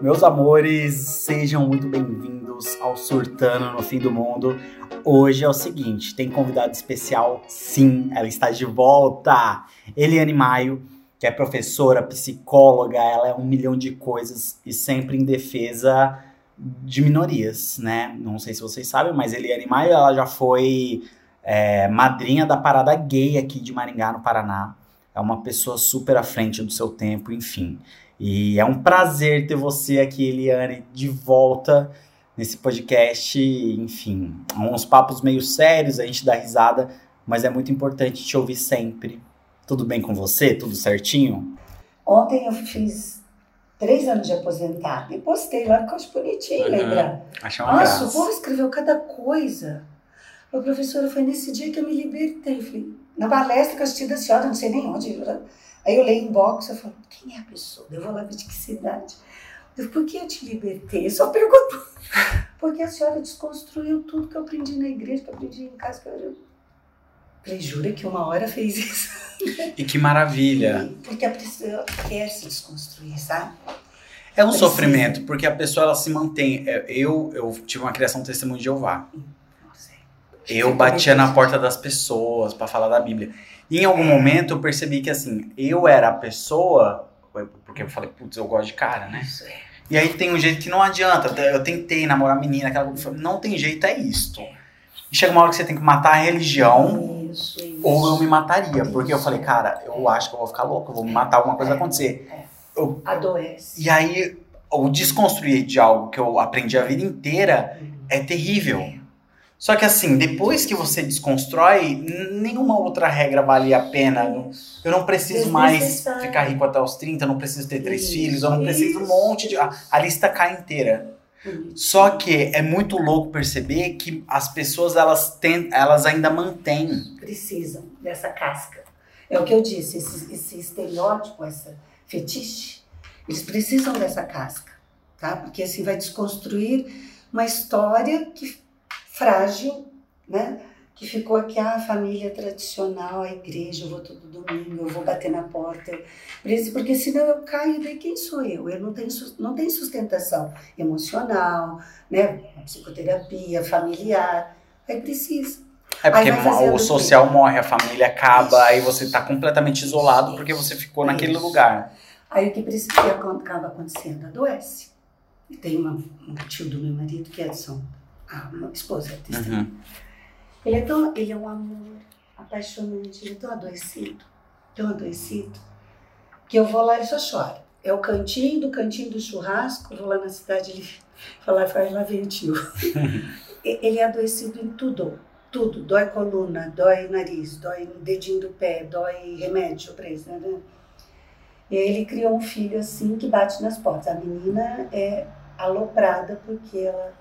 Meus amores, sejam muito bem-vindos ao Surtando no Fim do Mundo. Hoje é o seguinte, tem convidado especial? Sim, ela está de volta. Eliane Maio, que é professora, psicóloga, ela é um milhão de coisas e sempre em defesa de minorias, né? Não sei se vocês sabem, mas Eliane Maio, ela já foi é, madrinha da parada gay aqui de Maringá, no Paraná. É uma pessoa super à frente do seu tempo, enfim. E é um prazer ter você aqui, Eliane, de volta nesse podcast. Enfim, uns papos meio sérios, a gente dá risada, mas é muito importante te ouvir sempre. Tudo bem com você? Tudo certinho? Ontem eu fiz três anos de aposentado e postei lá, ficou bonitinho, uhum. lembra? Achei uma Nossa, graça. o povo escreveu cada coisa. O professora, foi nesse dia que eu me libertei. Falei, na palestra que eu assisti da senhora, não sei nem onde. Aí eu leio inbox, eu falo, quem é a pessoa? Eu vou lá ver de que cidade. Eu, por que eu te libertei? Eu só pergunto. Porque a senhora desconstruiu tudo que eu aprendi na igreja, que eu aprendi em casa. Que eu... Falei, jura que uma hora fez isso? E que maravilha. Porque a pessoa quer se desconstruir, sabe? É um Precisa. sofrimento, porque a pessoa ela se mantém. É, eu, eu tive uma criação testemunho de Jeová. Eu batia na porta das pessoas para falar da Bíblia. E em algum momento eu percebi que assim, eu era a pessoa, porque eu falei, putz, eu gosto de cara, né? Isso é. E aí tem um jeito que não adianta. Eu tentei namorar menina, aquela não tem jeito, é isto. E chega uma hora que você tem que matar a religião, isso, isso. ou eu me mataria. Porque eu falei, cara, eu acho que eu vou ficar louco, eu vou me matar, alguma coisa é, vai acontecer. É. Eu, Adoece. E aí, o desconstruir de algo que eu aprendi a vida inteira uhum. é terrível. Só que assim, depois que você desconstrói, nenhuma outra regra vale a pena. Eu não preciso mais ficar rico até os 30, eu não preciso ter três isso, filhos, eu não preciso um monte de. A, a lista cai inteira. Só que é muito louco perceber que as pessoas elas, tem, elas ainda mantêm. Precisam dessa casca. É o que eu disse, esse, esse estereótipo, essa fetiche, eles precisam dessa casca, tá? Porque assim vai desconstruir uma história que frágil, né? Que ficou aqui ah, a família tradicional, a igreja, eu vou todo domingo, eu vou bater na porta. Porque senão eu caio, daí quem sou eu? Eu não tenho, não tenho sustentação emocional, né? Psicoterapia, familiar. Aí precisa. É porque o social quê? morre, a família acaba, Isso. aí você está completamente isolado Isso. porque você ficou Isso. naquele lugar. Aí o que, precisa, acaba acontecendo? Adoece. E tem uma, um tio do meu marido que é de São a esposa testemunha. Uhum. Ele é tão, ele é um amor apaixonante, ele é tão adoecido, tão adoecido, que eu vou lá e só chora. É o cantinho do cantinho do churrasco, vou lá na cidade, ele fala, faz lá vem tio. ele é adoecido em tudo, tudo. Dói coluna, dói nariz, dói dedinho do pé, dói remédio pra isso, né? E aí ele criou um filho assim que bate nas portas. A menina é aloprada porque ela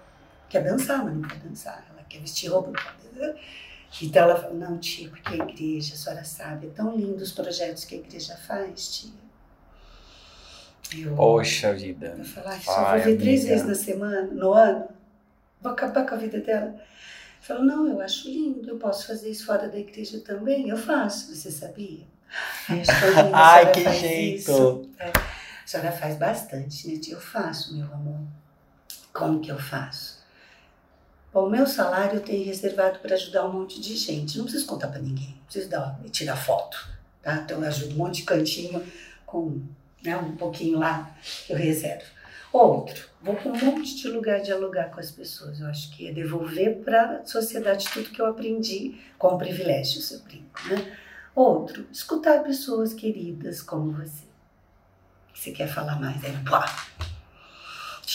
quer dançar, mas não quer dançar. Ela quer vestir roupa, não pode. Então ela fala, não, tia, porque a igreja, a senhora sabe, é tão lindo os projetos que a igreja faz, tia. Eu, Poxa vida. Eu falo, ah, só vou ver três vezes na semana, no ano, vou acabar com a vida dela. Eu falo, não, eu acho lindo, eu posso fazer isso fora da igreja também. Eu faço, você sabia? Ai, lindo, Ai que jeito! É, a senhora faz bastante, né? Eu faço, meu amor. Como que eu faço? Bom, o meu salário eu tenho reservado para ajudar um monte de gente. Não preciso contar para ninguém, não preciso dar, tirar foto. Tá? Então eu ajudo um monte de cantinho com né, um pouquinho lá que eu reservo. Outro, vou para um monte de lugar dialogar com as pessoas. Eu acho que é devolver para a sociedade tudo que eu aprendi com privilégios, eu brinco. Né? Outro, escutar pessoas queridas como você. Você quer falar mais? Aí, pá!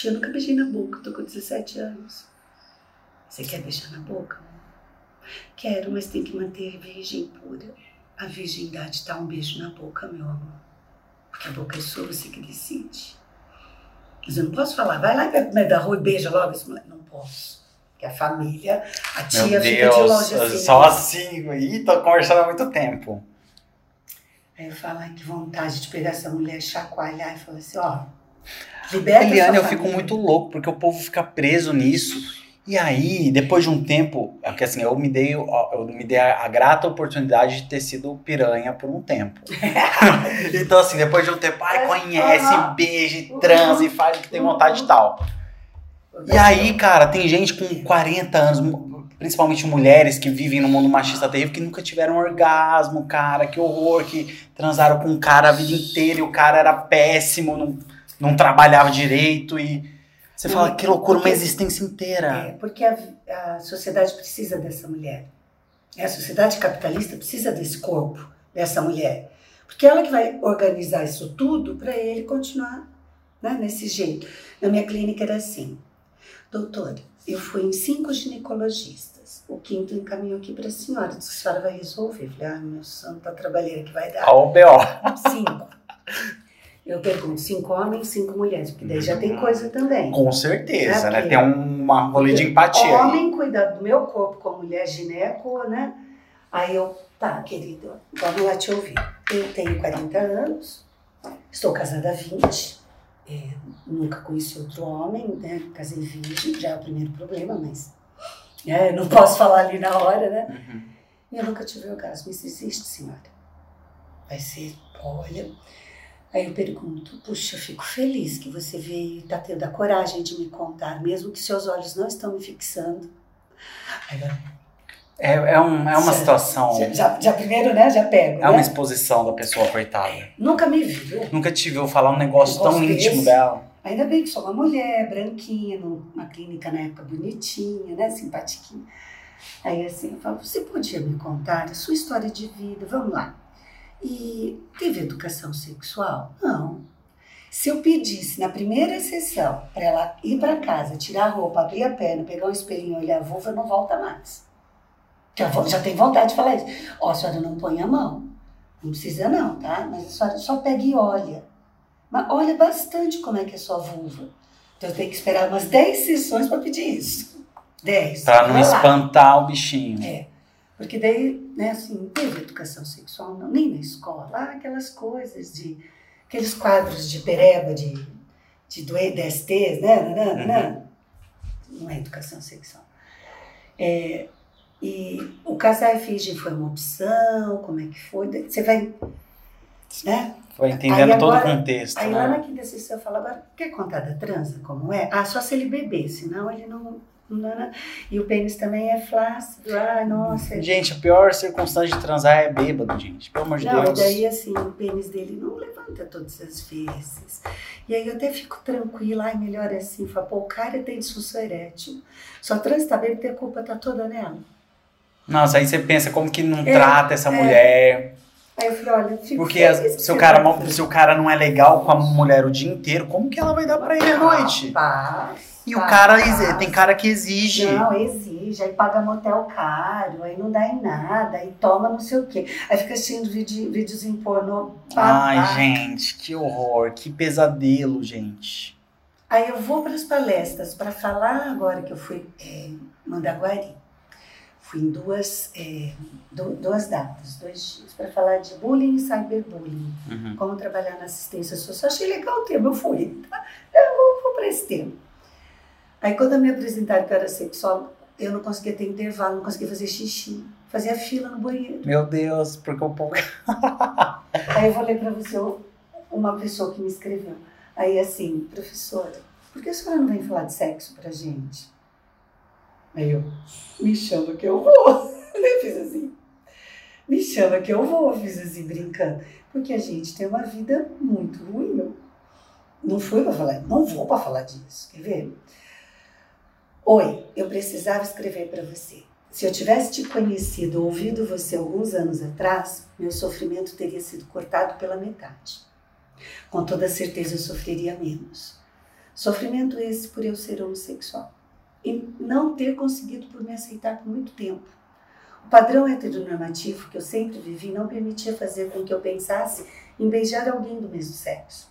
Eu nunca beijei na boca, tô com 17 anos. Você quer beijar na boca? Quero, mas tem que manter virgem pura. A virgindade está um beijo na boca, meu amor. Porque a boca é sua, você que decide. Mas eu não posso falar, vai lá me da rua e beija logo esse moleque. Não posso. Porque a família, a tia fica de longe assim. Só assim, ih, tô conversando há muito tempo. Aí eu falo, ai, que vontade de pegar essa mulher, chacoalhar e falar assim, ó, liberta Eliane, eu fico muito louco, porque o povo fica preso nisso E aí, depois de um tempo, é que assim, eu me dei, eu me dei a, a, grata oportunidade de ter sido piranha por um tempo. então, assim, depois de um tempo, ai, conhece, beija, transa e faz o que tem vontade e tal. E aí, cara, tem gente com 40 anos, principalmente mulheres que vivem no mundo machista terrível, que nunca tiveram orgasmo, cara, que horror, que transaram com um cara a vida inteira e o cara era péssimo, não, não trabalhava direito e você fala, que loucura, porque, uma existência inteira. É, porque a, a sociedade precisa dessa mulher. A sociedade capitalista precisa desse corpo, dessa mulher. Porque ela que vai organizar isso tudo para ele continuar né, nesse jeito. Na minha clínica era assim, doutora, eu fui em cinco ginecologistas. O quinto encaminhou aqui para a senhora. Disse, a senhora vai resolver. Eu falei, ah, meu santo, tá trabalhando que vai dar. Ao BO. Cinco. Eu pergunto, cinco homens, cinco mulheres, porque daí já tem coisa também. Com certeza, né? Tem uma rolê de empatia. Homem cuida do meu corpo com mulher gineco, né? Aí eu, tá, querido, vamos lá te ouvir. Eu tenho 40 anos, estou casada há 20, é, nunca conheci outro homem, né? Casei virgem, já é o primeiro problema, mas é, não posso falar ali na hora, né? Uhum. E eu nunca tive orgasmo. Isso existe, senhora? Vai ser, olha Aí eu pergunto, puxa, eu fico feliz que você veio e está tendo a coragem de me contar, mesmo que seus olhos não estão me fixando. é, é, um, é uma já, situação. Já, já, já, primeiro, né? Já pego. É né? uma exposição da pessoa, coitada. Nunca me viu. Nunca te viu falar um negócio tão íntimo dela. Ainda bem que sou uma mulher, branquinha, numa clínica na época bonitinha, né? Simpatiquinha. Aí assim, eu falo, você podia me contar a sua história de vida? Vamos lá. E teve educação sexual? Não. Se eu pedisse na primeira sessão para ela ir para casa, tirar a roupa, abrir a perna, pegar um espelhinho, olhar a vulva, não volta mais. Já, já tem vontade de falar isso. Ó, oh, a senhora não põe a mão. Não precisa não, tá? Mas a senhora só pega e olha. Mas olha bastante como é que é a sua vulva. Então eu tenho que esperar umas 10 sessões para pedir isso. 10. Para não espantar o bichinho. É. Porque daí, né, assim, não teve educação sexual, não, nem na escola. Ah, aquelas coisas de. aqueles quadros de pereba, de, de DSTs, né? Não, não, não, não. é educação sexual. É, e o casar virgem foi uma opção, como é que foi? Você vai. Né? Foi entendendo aí, todo o contexto. Aí né? lá na quinta sessão eu falo, agora, quer contar da transa como é? Ah, só se ele beber, senão ele não e o pênis também é flácido. Ai, nossa. Gente, a pior circunstância de transar é bêbado, gente. Pelo amor de não, Deus. Daí assim, o pênis dele não levanta todas as vezes. E aí eu até fico tranquila, ai, melhor assim. Fala, pô, o cara tem disfunção erétil. Só transa tá bem porque a culpa tá toda nela. Nossa, aí você pensa como que não é, trata essa é. mulher. Aí eu falei, olha, fico Porque se o, cara, se o cara não é legal com a mulher o dia inteiro, como que ela vai dar pra ele à noite? Paz. E o cara, tem cara que exige. Não, exige, aí paga motel caro, aí não dá em nada, aí toma não sei o quê. Aí fica assistindo vídeo, vídeos em pornô. Ai, gente, que horror, que pesadelo, gente. Aí eu vou para as palestras para falar agora que eu fui é, Mandaguari. Em duas, é, duas datas, dois dias, para falar de bullying e cyberbullying. Uhum. Como trabalhar na assistência social. Achei legal o tema, eu fui. Tá? Eu vou, vou para esse tema. Aí quando eu me apresentaram que eu era sexóloga, eu não conseguia ter intervalo, não conseguia fazer xixi. Fazia fila no banheiro. Meu Deus, porque o povo. Aí eu vou ler para você uma pessoa que me escreveu. Aí assim, professora, por que a senhora não vem falar de sexo pra gente? Aí eu, me chama que eu vou. Eu fiz assim. Me chama que eu vou, fiz assim, brincando. Porque a gente tem uma vida muito ruim. Não fui para falar, não vou para falar disso. Quer ver? Oi, eu precisava escrever para você. Se eu tivesse te conhecido, ouvido você alguns anos atrás, meu sofrimento teria sido cortado pela metade. Com toda certeza eu sofreria menos. Sofrimento esse por eu ser homossexual e não ter conseguido por me aceitar por muito tempo. O padrão heteronormativo que eu sempre vivi não permitia fazer com que eu pensasse em beijar alguém do mesmo sexo.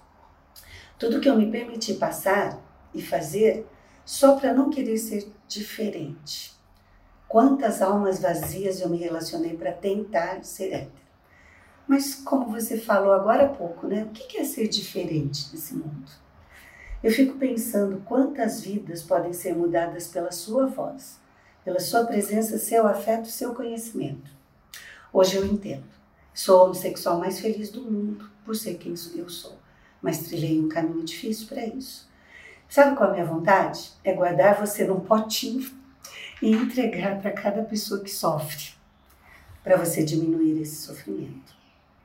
Tudo que eu me permiti passar e fazer só para não querer ser diferente. Quantas almas vazias eu me relacionei para tentar ser hétero. Mas como você falou agora há pouco, né? O que é ser diferente nesse mundo? Eu fico pensando quantas vidas podem ser mudadas pela sua voz, pela sua presença, seu afeto, seu conhecimento. Hoje eu entendo. Sou a homossexual mais feliz do mundo por ser quem eu sou, mas trilhei um caminho difícil para isso. Sabe qual é a minha vontade? É guardar você num potinho e entregar para cada pessoa que sofre, para você diminuir esse sofrimento.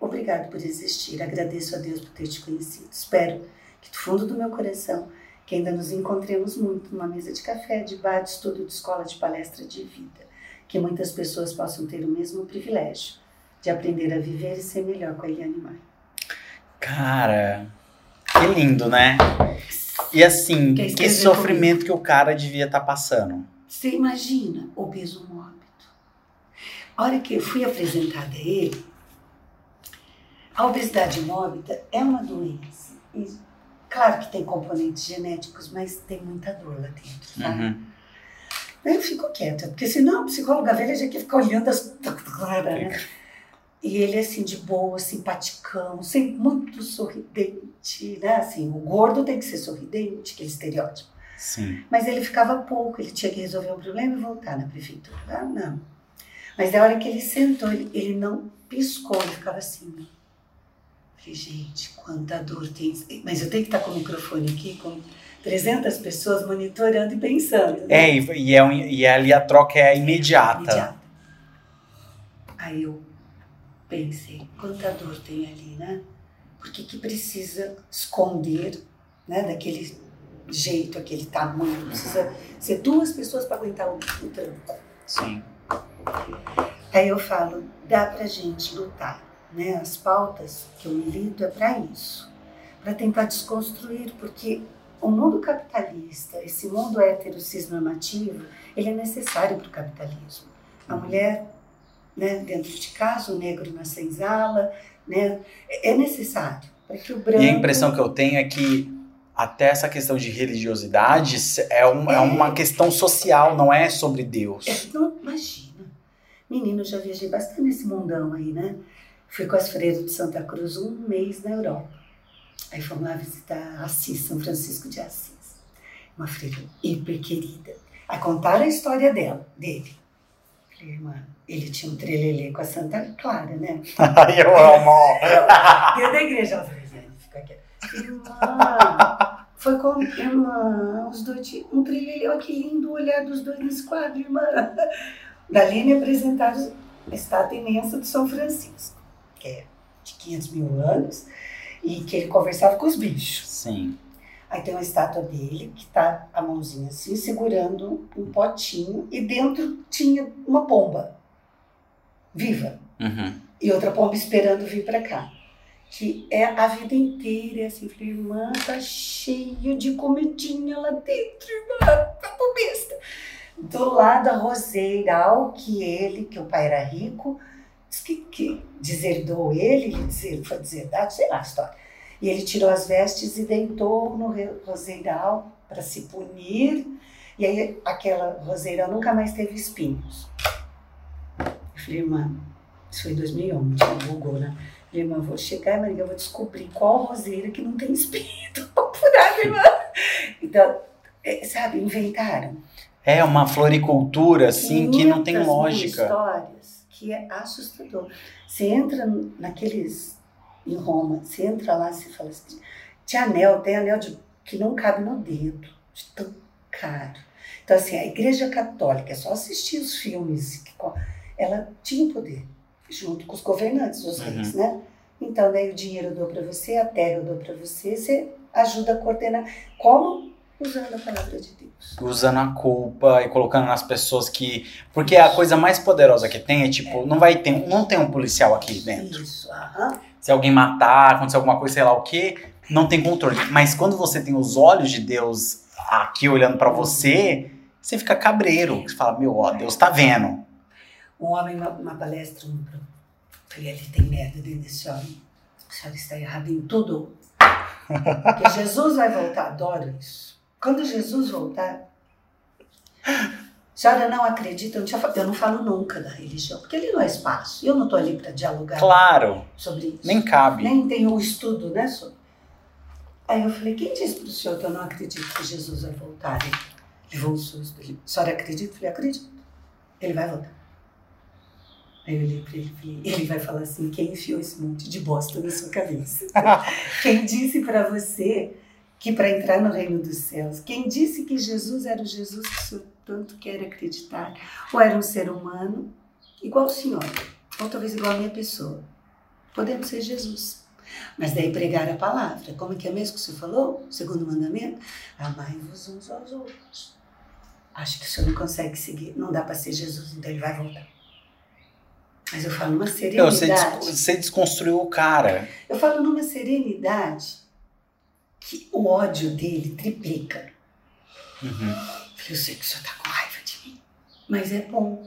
Obrigado por existir. Agradeço a Deus por ter te conhecido. Espero que do fundo do meu coração que ainda nos encontremos muito numa mesa de café, de bar, de estudo, de escola, de palestra de vida. Que muitas pessoas possam ter o mesmo privilégio de aprender a viver e ser melhor com a Eliane Mai. Cara, que lindo, né? E assim, que sofrimento comigo? que o cara devia estar tá passando. Você imagina o peso mórbido. A hora que eu fui apresentada a ele, a obesidade mórbida é uma doença. E, claro que tem componentes genéticos, mas tem muita dor lá dentro, tá? Uhum. Eu fico quieta, porque senão a psicóloga velha já quer ficar olhando as. Né? E ele, assim, de boa, simpaticão, sempre muito sorridente, né? Assim, o gordo tem que ser sorridente, aquele estereótipo. Sim. Mas ele ficava pouco, ele tinha que resolver um problema e voltar na prefeitura. Ah, não. Mas na hora que ele sentou, ele, ele não piscou, ele ficava assim. Falei, gente, quanta dor tem. Mas eu tenho que estar com o microfone aqui, com 300 pessoas monitorando e pensando. Né? É, e, e, é um, e ali a troca é imediata. imediata. Aí eu pensei, quanta dor tem ali, né? Por que, que precisa esconder, né, daquele jeito, aquele tamanho? Precisa ser duas pessoas para aguentar o, o tranco. Sim. Aí eu falo, dá pra gente lutar né, as pautas que eu milito é para isso, para tentar desconstruir, porque o mundo capitalista, esse mundo heterocis normativo, ele é necessário para o capitalismo. A uhum. mulher, né, dentro de casa, o negro na senzala, né, é necessário para que o branco. E a impressão que eu tenho é que até essa questão de religiosidade é, um, é, é uma questão social, não é sobre Deus. É, não, imagina. Menino, já viajei bastante nesse mundão aí, né? Fui com as freiras de Santa Cruz um mês na Europa. Aí fomos lá visitar Assis, São Francisco de Assis. Uma freira hiper querida. Aí contaram a história dela, dele. Falei, irmã, ele tinha um trelelê com a Santa Clara, né? Ai, eu amo! Dentro da igreja. Ela falou, fica aqui. Irmã, foi com irmã, os dois tinham um trelelê. Olha que lindo o olhar dos dois nesse quadro, irmã. Dali me apresentaram a estátua imensa de São Francisco que é de 500 mil anos, e que ele conversava com os bichos. Sim. Aí tem uma estátua dele que tá a mãozinha assim, segurando um potinho, e dentro tinha uma pomba viva. Uhum. E outra pomba esperando vir para cá. Que é a vida inteira, assim, falei, irmã, tá cheio de comidinha lá dentro, irmã, tá besta. Do lado a roseiral, que ele, que o pai era rico, que, que deserdou ele, ele foi deserdado, sei lá a história. E ele tirou as vestes e deitou no roseiral para se punir. E aí aquela roseira nunca mais teve espinhos. Eu falei, irmã, isso foi em 2001, tinha Google, né? Eu falei, irmã, vou chegar, mas eu vou descobrir qual roseira que não tem espinho. Furada, irmã. Então, é, sabe, inventaram. É uma floricultura, assim, que não tem lógica. Histórias que é assustador. Você entra naqueles em Roma, você entra lá e fala assim, tinha anel, tem anel de, que não cabe no dedo, de tão caro. Então, assim, a Igreja Católica, é só assistir os filmes, ela tinha poder, junto com os governantes, os reis, uhum. né? Então, daí o dinheiro eu dou para você, a terra eu dou para você, você ajuda a coordenar. Como Usando a palavra de Deus. Usando a culpa e colocando nas pessoas que. Porque a coisa mais poderosa que tem é tipo, é. não vai ter. Não tem um policial aqui dentro. Isso, aham. Se alguém matar, acontecer alguma coisa, sei lá o que, não tem controle. Mas quando você tem os olhos de Deus aqui olhando para você, você fica cabreiro. Você fala, meu, ó, Deus tá vendo. Um homem, uma, uma palestra, um, falei, ali tem merda dentro desse homem. A senhora está errada em tudo. Porque Jesus vai voltar, adoro isso. Quando Jesus voltar, a senhora não acredita, eu não, eu não falo nunca da religião, porque ele não é espaço. Eu não estou ali para dialogar claro, sobre isso. Nem cabe. Nem tenho o estudo né, sobre. Aí eu falei, quem disse pro senhor que eu não acredito que Jesus vai voltar? Ele levou um susto. Ele, a senhora acredita? Eu falei, acredito. Ele vai voltar. Aí eu olhei pra ele e falei, ele vai falar assim, quem enfiou esse monte de bosta na sua cabeça? quem disse para você que para entrar no reino dos céus, quem disse que Jesus era o Jesus que o senhor tanto quer acreditar? Ou era um ser humano igual o senhor, ou talvez igual a minha pessoa. Podemos ser Jesus. Mas daí pregar a palavra. Como é que é mesmo que você falou? Segundo mandamento? Amai-vos uns aos outros. Acho que o senhor não consegue seguir. Não dá para ser Jesus, então ele vai voltar. Mas eu falo numa serenidade. Você, des você desconstruiu o cara. Eu falo numa serenidade que o ódio dele triplica. Uhum. Eu sei que o senhor está com raiva de mim. Mas é bom,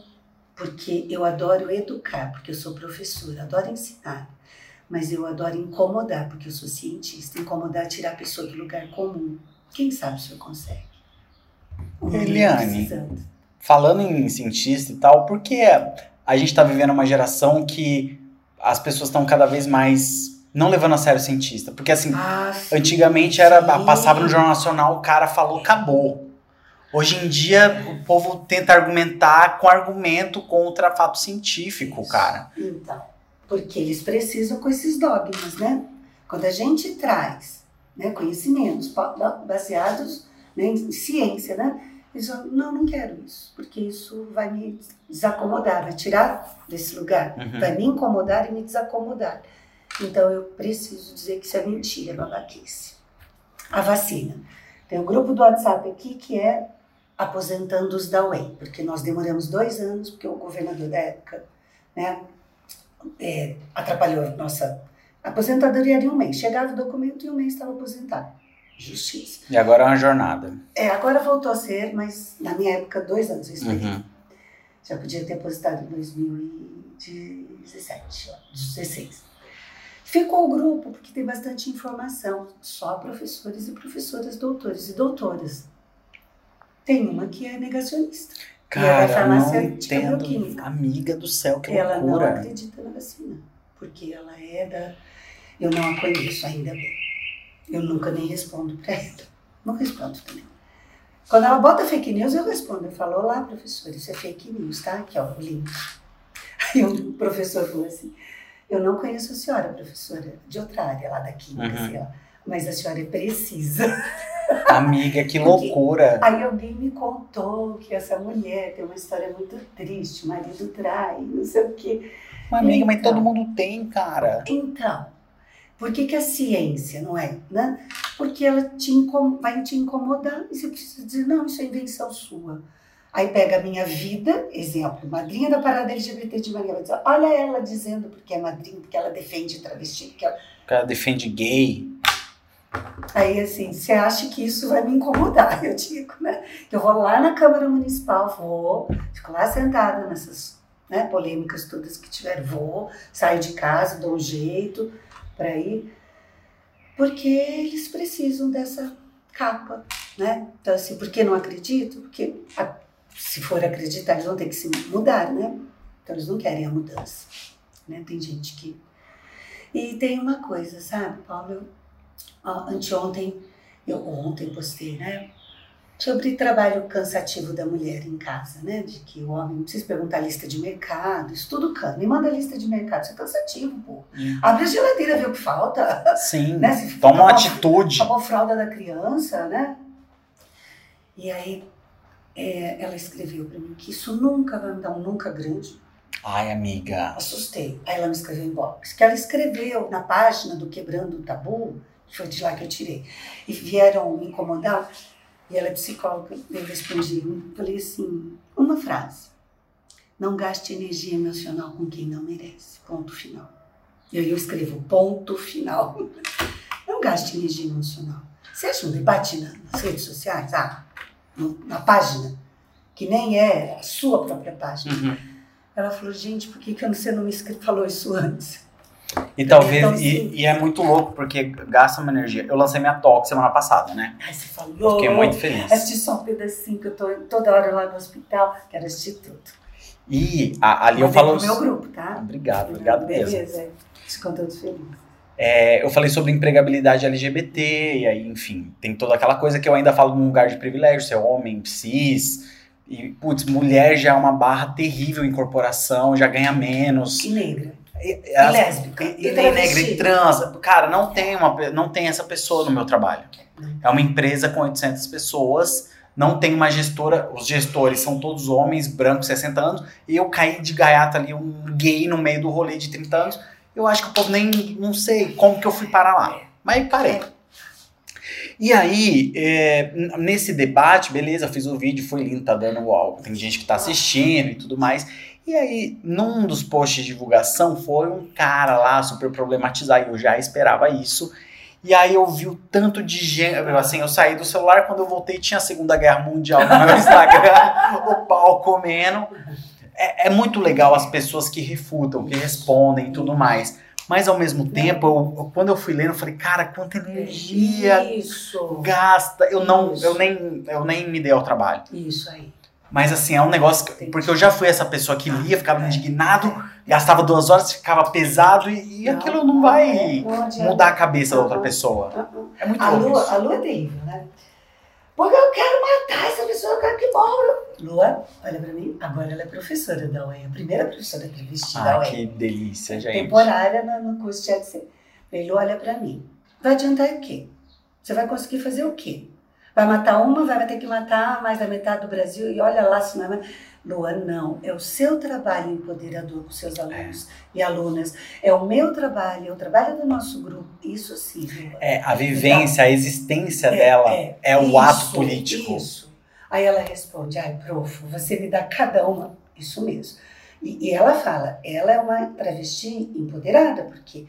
porque eu adoro educar, porque eu sou professora, adoro ensinar. Mas eu adoro incomodar, porque eu sou cientista. Incomodar, tirar a pessoa do lugar comum. Quem sabe o senhor consegue? Eliane, falando em cientista e tal, por que a gente está vivendo uma geração que as pessoas estão cada vez mais não levando a sério o cientista? Porque assim, ah, sim, antigamente era sim. passava no Jornal Nacional, o cara falou, acabou. Hoje em dia, o povo tenta argumentar com argumento contra fato científico, cara. Então, porque eles precisam com esses dogmas, né? Quando a gente traz né, conhecimentos baseados né, em ciência, né? Eles falam, não, não quero isso, porque isso vai me desacomodar, vai tirar desse lugar, Uhum. vai me incomodar e me desacomodar. Então eu preciso dizer que isso é mentira, é babaquice. A vacina. Tem um grupo do WhatsApp aqui que é aposentando os da UEM, porque nós demoramos dois anos, porque o governador da época né, é, atrapalhou a nossa aposentadoria de um mês. Chegava o documento e um mês estava aposentado. Justiça. E agora é uma jornada. É, agora voltou a ser, mas na minha época, dois anos eu esperei. Uhum. Já podia ter aposentado em 2017, ó, 16. Ficou o grupo porque tem bastante informação, só professores e professoras, doutores e doutoras. Tem uma que é negacionista. Ela é Cara, eu não entendo. bioquímica. Amiga do céu, que ela não loucura. acredita na vacina, porque ela é da. Eu não a conheço ainda bem. Eu nunca nem respondo para ela. Não respondo também. Quando ela bota fake news, eu respondo. Eu falo, olá, professor, isso é fake news, tá? Aqui, ó, o link. Aí o professor falou assim, eu não conheço a senhora, professora, de outra área lá da química, Uhum. sei lá, mas a senhora é precisa. Amiga, que loucura. Aí alguém me contou que essa mulher tem uma história muito triste, o marido trai, não sei o quê. Mas, amiga, mas Então. todo mundo tem, cara. Então, por que, que a ciência não é? Né? Porque ela te vai te incomodar e você precisa dizer, não, isso é invenção sua. Aí pega a minha vida, exemplo, madrinha da parada LGBT de Maria, vai dizer, olha ela dizendo porque é madrinha, porque ela defende travesti, porque ela... O cara defende gay. Aí assim, você acha que isso vai me incomodar? Eu digo, né? Eu vou lá na Câmara Municipal, vou, fico lá sentada nessas né, polêmicas todas que tiver, vou, saio de casa, dou um jeito para ir, porque eles precisam dessa capa, né? Então assim, por que não acredito? Porque a- se for acreditar, eles vão ter que se mudar, né? Então eles não querem a mudança, né? Tem gente que... E tem uma coisa, sabe, Paulo? Eu, ó, anteontem, eu ontem postei, né? Sobre trabalho cansativo da mulher em casa, né? De que o homem não precisa perguntar a lista de mercado, isso tudo cansa. Me manda a lista de mercado, isso é cansativo, pô. Hum. Abre a geladeira, vê o que falta, Sim. né? Se Toma uma atitude. Acabou a fralda da criança, né? E aí é, ela escreveu para mim que isso nunca vai me dar um nunca grande. Ai, amiga. Assustei. Aí ela me escreveu em box. Que ela escreveu na página do Quebrando o Tabu, que foi de lá que eu tirei. E vieram me incomodar. E ela é psicóloga. Eu respondi. Falei assim: uma frase. Não gaste energia emocional com quem não merece. Ponto final. E aí eu escrevo ponto final. Não gaste energia emocional. Você acha um debate na- nas redes sociais? Ah, na página, que nem é a sua própria página. Uhum. Ela falou, gente, por que, que você não me falou isso antes? E talvez, Então, e, sim. e é muito louco, porque gasta uma energia. Eu lancei minha talk semana passada, né? Aí você falou, Eu fiquei muito feliz. assisti só um pedacinho, que eu tô toda hora lá no hospital, quero assistir tudo. E a- ali eu Mandei falo. meu grupo, tá? Obrigado, obrigado mesmo. Beleza, é. Esse conteúdo feliz. É, eu falei sobre empregabilidade LGBT, e aí, enfim, tem toda aquela coisa que eu ainda falo num lugar de privilégio, ser homem, cis, e, putz, mulher já é uma barra terrível em corporação, já ganha menos. E negra. E, E lésbica. E, e negra e trans. Cara, não tem, uma, não tem essa pessoa no meu trabalho. É uma empresa com 800 pessoas, não tem uma gestora, os gestores são todos homens, brancos, 60 anos, e eu caí de gaiata ali, um gay no meio do rolê de 30 anos. Eu acho que o povo nem, não sei como que eu fui parar lá. Mas parei. E aí, é, nesse debate, beleza, fiz o vídeo, foi lindo, tá dando uau. Tem gente que tá assistindo e tudo mais. E aí, num dos posts de divulgação, foi um cara lá super problematizar, e eu já esperava isso. E aí eu vi o tanto de gente, assim, eu saí do celular, quando eu voltei tinha a Segunda Guerra Mundial no meu Instagram, o pau comendo. É, é muito legal as pessoas que refutam, que respondem e tudo mais. Mas ao mesmo tempo, eu- eu- quando eu fui lendo, eu falei, cara, quanta energia Isso. gasta. Eu não, Isso. eu nem, eu nem me dei ao trabalho. Isso aí. Mas assim, é um negócio. que- porque eu já fui essa pessoa que lia, ficava indignado, gastava duas horas, ficava pesado e, e aquilo não vai Não mudar a cabeça da outra pessoa. É muito A louco lua, a lua é terrível, né? Porque eu quero matar essa pessoa, eu quero que morra. Lua, olha pra mim, agora ela é professora da UEM, a primeira professora travesti da Ah, UEM. que delícia, gente. temporária no, curso de ADC. Ele olha pra mim. Vai adiantar o quê? Você vai conseguir fazer o quê? Vai matar uma, vai ter que matar mais da metade do Brasil e olha lá se não é. Lua, não. É o seu trabalho empoderador com seus alunos e alunas. É o meu trabalho, é o trabalho do nosso grupo. Isso sim, Lua. É, a vivência, a existência É, dela é. é, o Isso, ato político. Isso. Aí ela responde, ai, prof, você me dá cada uma. Isso mesmo. E, e ela fala, ela é uma travesti empoderada, porque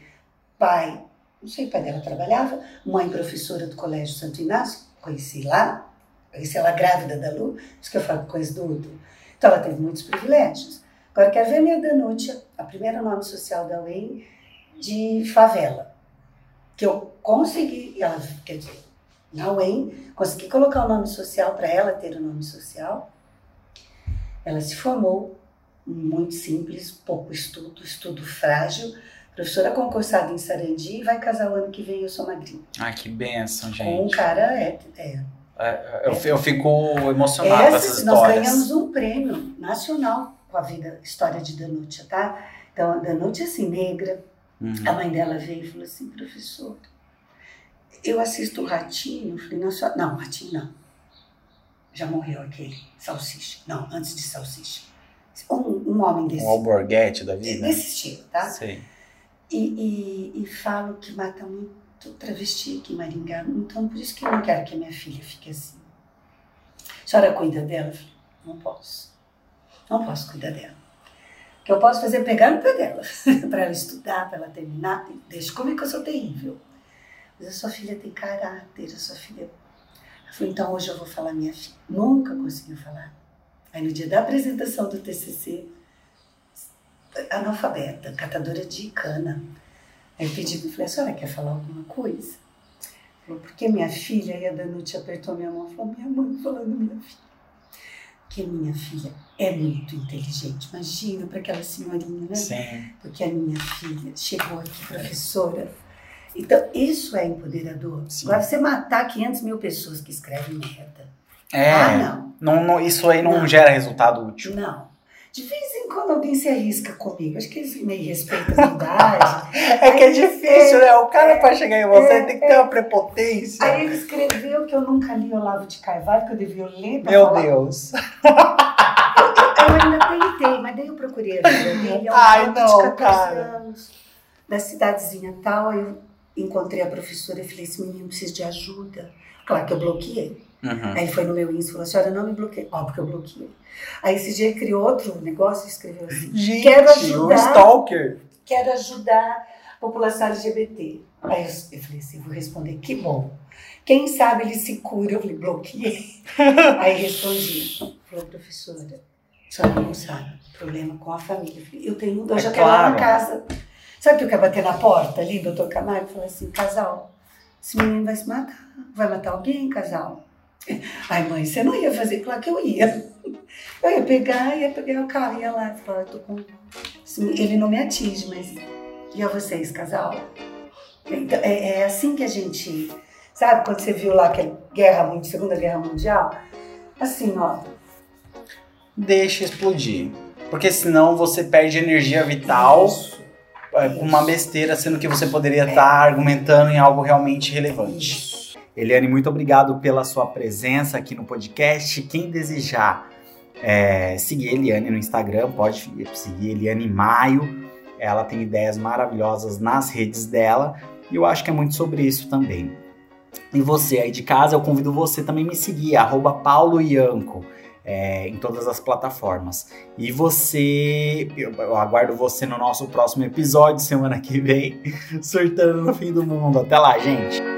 pai, não sei, pai dela trabalhava, mãe professora do Colégio Santo Inácio, conheci lá, conheci ela grávida da Lu, isso que eu falo coisa do Udo. Então ela teve muitos privilégios. Agora quero ver a minha Danúcia, a primeira nome social da UEM, de favela. Que eu consegui, ela, quer dizer, na UEM, consegui colocar o nome social para ela ter o nome social. Ela se formou, muito simples, pouco estudo, estudo frágil, professora concursada em Sarandi e vai casar o ano que vem, eu sou madrinha. Ai, que benção, Com um gente. cara é, é. É, eu, eu fico emocionado com essas Essa, nós histórias. ganhamos um prêmio nacional com a vida, história de Danúcia, tá? Então, a Danúcia, assim, negra, Uhum. A mãe dela veio e falou assim, professor, eu assisto o Ratinho. Eu falei, não, só... não, Ratinho não. Já morreu aquele, Salsicha. Não, antes de Salsicha. Um, um homem desse, Um alborguete da vida. desse estilo, tá? Sei. E, e, e falo que mata muito travesti aqui em Maringá. Então, por isso que eu não quero que a minha filha fique assim. A senhora cuida dela? Eu falei, não posso. Não posso cuidar dela. O que eu posso fazer é pegar no pé dela, para ela estudar, para ela terminar. Deixa comigo que eu sou terrível. Mas a sua filha tem caráter, a sua filha. Eu falei, então hoje eu vou falar minha filha. Nunca conseguiu falar. Aí no dia da apresentação do TCC, analfabeta, catadora de cana. Aí eu pedi para falei, a senhora quer falar alguma coisa? Falou, porque minha filha, e a Danute apertou minha mão e falou, minha mãe falando minha filha. Porque minha filha é muito inteligente, imagina para aquela senhorinha, né? Sim. Porque a minha filha chegou aqui, professora. Então, isso é empoderador. Sim. Agora, você matar 500 mil pessoas que escrevem merda. É. Ah, não. não, não, isso aí não, Não. gera resultado útil. Não. De vez quando alguém se arrisca comigo. Acho que eles meio respeitam a idade. É que é difícil, né? O cara, pra chegar em você, é, tem que ter uma prepotência. Aí ele escreveu que eu nunca li Olavo de Carvalho, que eu devia ler Meu falar. Deus. Eu ainda tentei, mas daí eu procurei a vida dele. É um Ai, não, de 14 cara. anos, da cidadezinha tal. Aí eu encontrei a professora e falei: esse menino precisa de ajuda. Claro que eu bloqueei. Uhum. Aí foi no meu Insta e falou: a senhora não me bloqueia. Óbvio que eu bloqueei. Aí esse dia ele criou outro negócio e escreveu assim: Gente, Quero ajudar. Stalker. quero ajudar a população LGBT. Aí eu, eu falei assim, vou responder, que bom. Quem sabe ele se cura? Eu falei, bloqueei. Aí respondi, falou, professora, a senhora não sabe, problema com a família. Eu, falei, eu tenho, eu É já quero lá na claro. casa. Sabe que eu quero bater na porta ali, doutor Camargo? Falei assim, casal, esse menino vai se matar. Vai matar alguém, casal? Ai, mãe, você não ia fazer? Claro que eu ia. Eu ia pegar, ia pegar o carro, ia lá e falar, eu tô com... Ele não me atinge, mas... E a vocês, casal? Então, é, é assim que a gente. Sabe quando você viu lá aquela guerra, Mun- Segunda Guerra Mundial? Assim, ó. Deixa explodir. Porque senão você perde energia vital Isso. É, uma besteira, sendo que você poderia estar argumentando em algo realmente relevante. Eliane, muito obrigado pela sua presença aqui no podcast. Quem desejar é, seguir Eliane no Instagram, pode seguir Eliane Maio. Ela tem ideias maravilhosas nas redes dela e eu acho que é muito sobre isso também. E você aí de casa, eu convido você também me seguir, arroba Paulo Ianco, é, em todas as plataformas. E você, eu, eu aguardo você no nosso próximo episódio, semana que vem, surtando no fim do mundo. Até lá, gente!